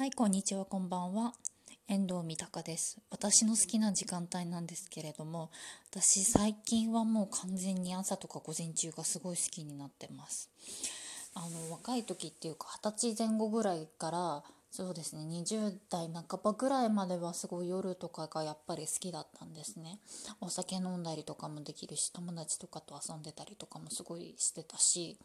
はい、こんにちは、こんばんは。遠藤三鷹です。私の好きな時間帯なんですけれども、私最近はもう完全に朝とか午前中がすごい好きになってます。あの若い時っていうか二十歳前後ぐらいからそうですね。20代半ばぐらいまではすごい夜とかがやっぱり好きだったんですね。お酒飲んだりとかもできるし友達とかと遊んでたりとかもすごいしてたし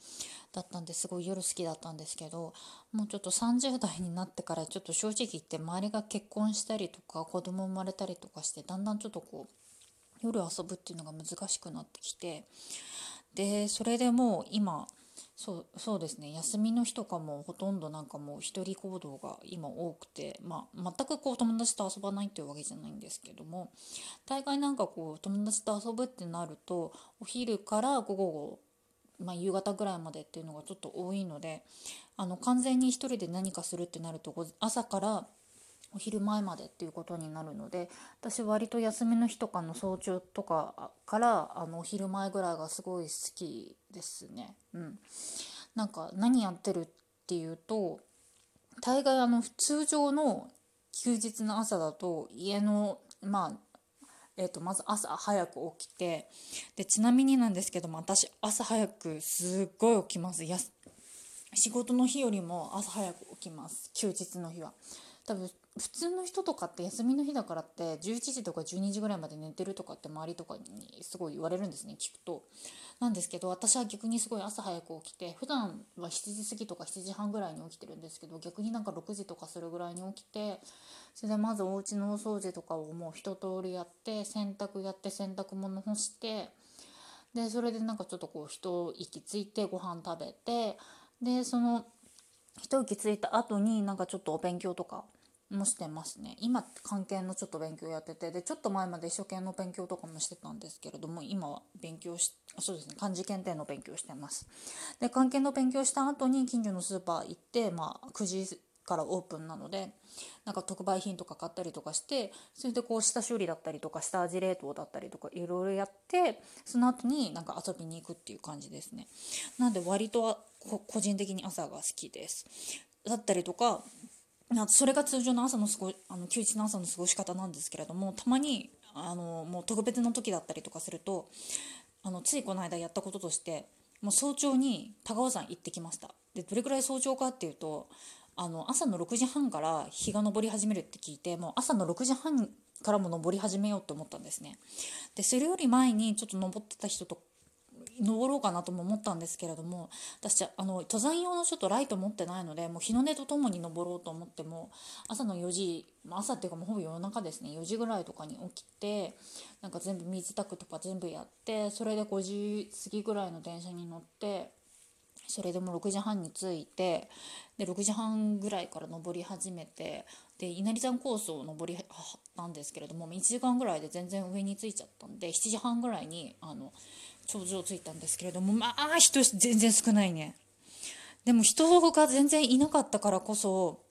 だったんですごい夜好きだったんですけどもうちょっと30代になってからちょっと正直言って周りが結婚したりとか子供生まれたりとかしてだんだんちょっとこう夜遊ぶっていうのが難しくなってきてでそれでもう今そうそうですね。休みの日とかもほとんどなんかもう一人行動が今多くて、まあ、全くこう友達と遊ばないっていうわけじゃないんですけども大概なんかこう友達と遊ぶってなるとお昼から午後、まあ、夕方ぐらいまでっていうのがちょっと多いのであの完全に一人で何かするってなると朝からお昼前までっていうことになるので私割と休みの日とかの早朝とかからあのお昼前ぐらいがすごい好きですね。うん、なんか何やってるっていうと大概あの通常の休日の朝だと家のまあえー、とまず朝早く起きてでちなみになんですけども私朝早くすっごい起きます。や仕事の日よりも朝早く起きます。休日の日は。多分普通の人とかって休みの日だからって11時とか12時ぐらいまで寝てるとかって周りとかにすごい言われるんですね聞くと。なんですけど私は逆にすごい朝早く起きて普段は7時過ぎとか7時半ぐらいに起きてるんですけど逆になんか6時とかするぐらいに起きてそれでまずお家のお掃除とかをもう一通りやって洗濯やって洗濯物干してでそれでなんかちょっとこう一息ついてご飯食べてでその一息ついた後になんかちょっとお勉強とかもしてますね。今関係のちょっと勉強やってて。でちょっと前まで一生懸命の勉強とかもしてたんですけれども今は勉強しそうですね漢字検定の勉強してます。で関係の勉強した後に近所のスーパー行ってまあ9時からオープンなのでなんか特売品とか買ったりとかしてそれでこう下処理だったりとか下味冷凍だったりとかいろいろやってその後になんか遊びに行くっていう感じですね。なんで割と個人的に朝が好きです。だったりとかそれが通常の朝の過ごあの休日の朝の過ごし方なんですけれどもたまにあのもう特別な時だったりとかするとあのついこの間やったこととしてもう早朝に高尾山行ってきました。でどれくらい早朝かっていうとあの朝の6時半から日が昇り始めるって聞いてもう朝の6時半からも登り始めようと思ったんですね。でそれより前にちょっと登ってた人と登ろうかなとも思ったんですけれども私あの登山用のちょっとライト持ってないのでもう日の出とともに登ろうと思っても朝の4時朝っていうかもうほぼ夜中ですね。4時ぐらいとかに起きてなんか全部水炊くとか全部やってそれで5時過ぎぐらいの電車に乗ってそれでも6時半に着いてで6時半ぐらいから登り始めてで稲荷山コースを登りたんですけれども1時間ぐらいで全然上に着いちゃったんで7時半ぐらいにあの頂上着いたんですけれどもまあ人全然少ないね。でも人が全然いなかったからこそ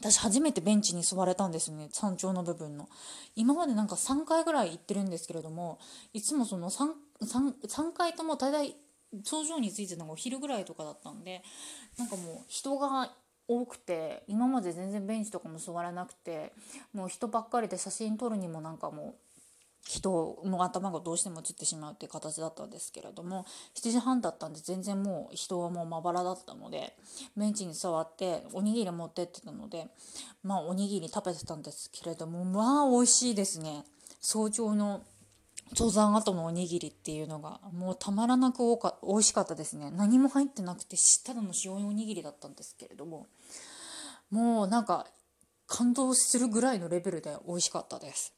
私初めてベンチに座れたんですね山頂の部分の。今までなんか3回ぐらい行ってるんですけれどもいつもその 3, 3, 3回とも大体頂上に着いてたのがお昼ぐらいとかだったんでなんかもう人が多くて今まで全然ベンチとかも座れなくてもう人ばっかりで写真撮るにもなんかもう人の頭がどうしても映ってしまうっていう形だったんですけれども7時半だったんで全然もう人はもうまばらだったのでベンチに座っておにぎり持ってってたのでまあおにぎり食べてたんですけれどもまあ美味しいですね。早朝の登山後のおにぎりっていうのがもうたまらなくおか美味しかったですね。何も入ってなくてただの塩おにぎりだったんですけれども。もうなんか感動するぐらいのレベルで美味しかったです。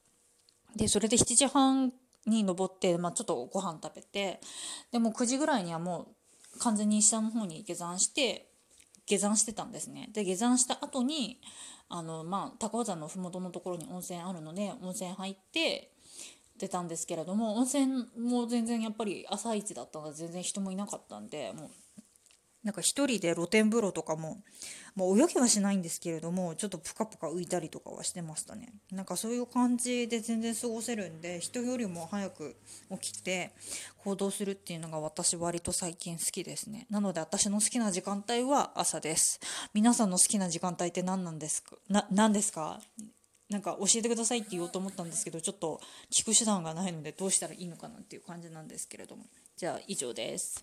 でそれで7時半に登って、まあ、ちょっとご飯食べてでも9時ぐらいにはもう完全に下の方に下山して下山してたんですね。で下山した後にあのまあ高尾山の麓のところに温泉あるので温泉入って出たんですけれども温泉も全然やっぱり朝一だったので全然人もいなかったんでもうなんか一人で露天風呂とかも、まあ、泳ぎはしないんですけれどもちょっとプカプカ浮いたりとかはしてましたね。なんかそういう感じで全然過ごせるんで人よりも早く起きて行動するっていうのが私割と最近好きですね。なので私の好きな時間帯は朝です。皆さんの好きな時間帯って何なんですか？な何ですか？なんか教えてくださいって言おうと思ったんですけどちょっと聞く手段がないのでどうしたらいいのかなっていう感じなんですけれども。じゃあ以上です。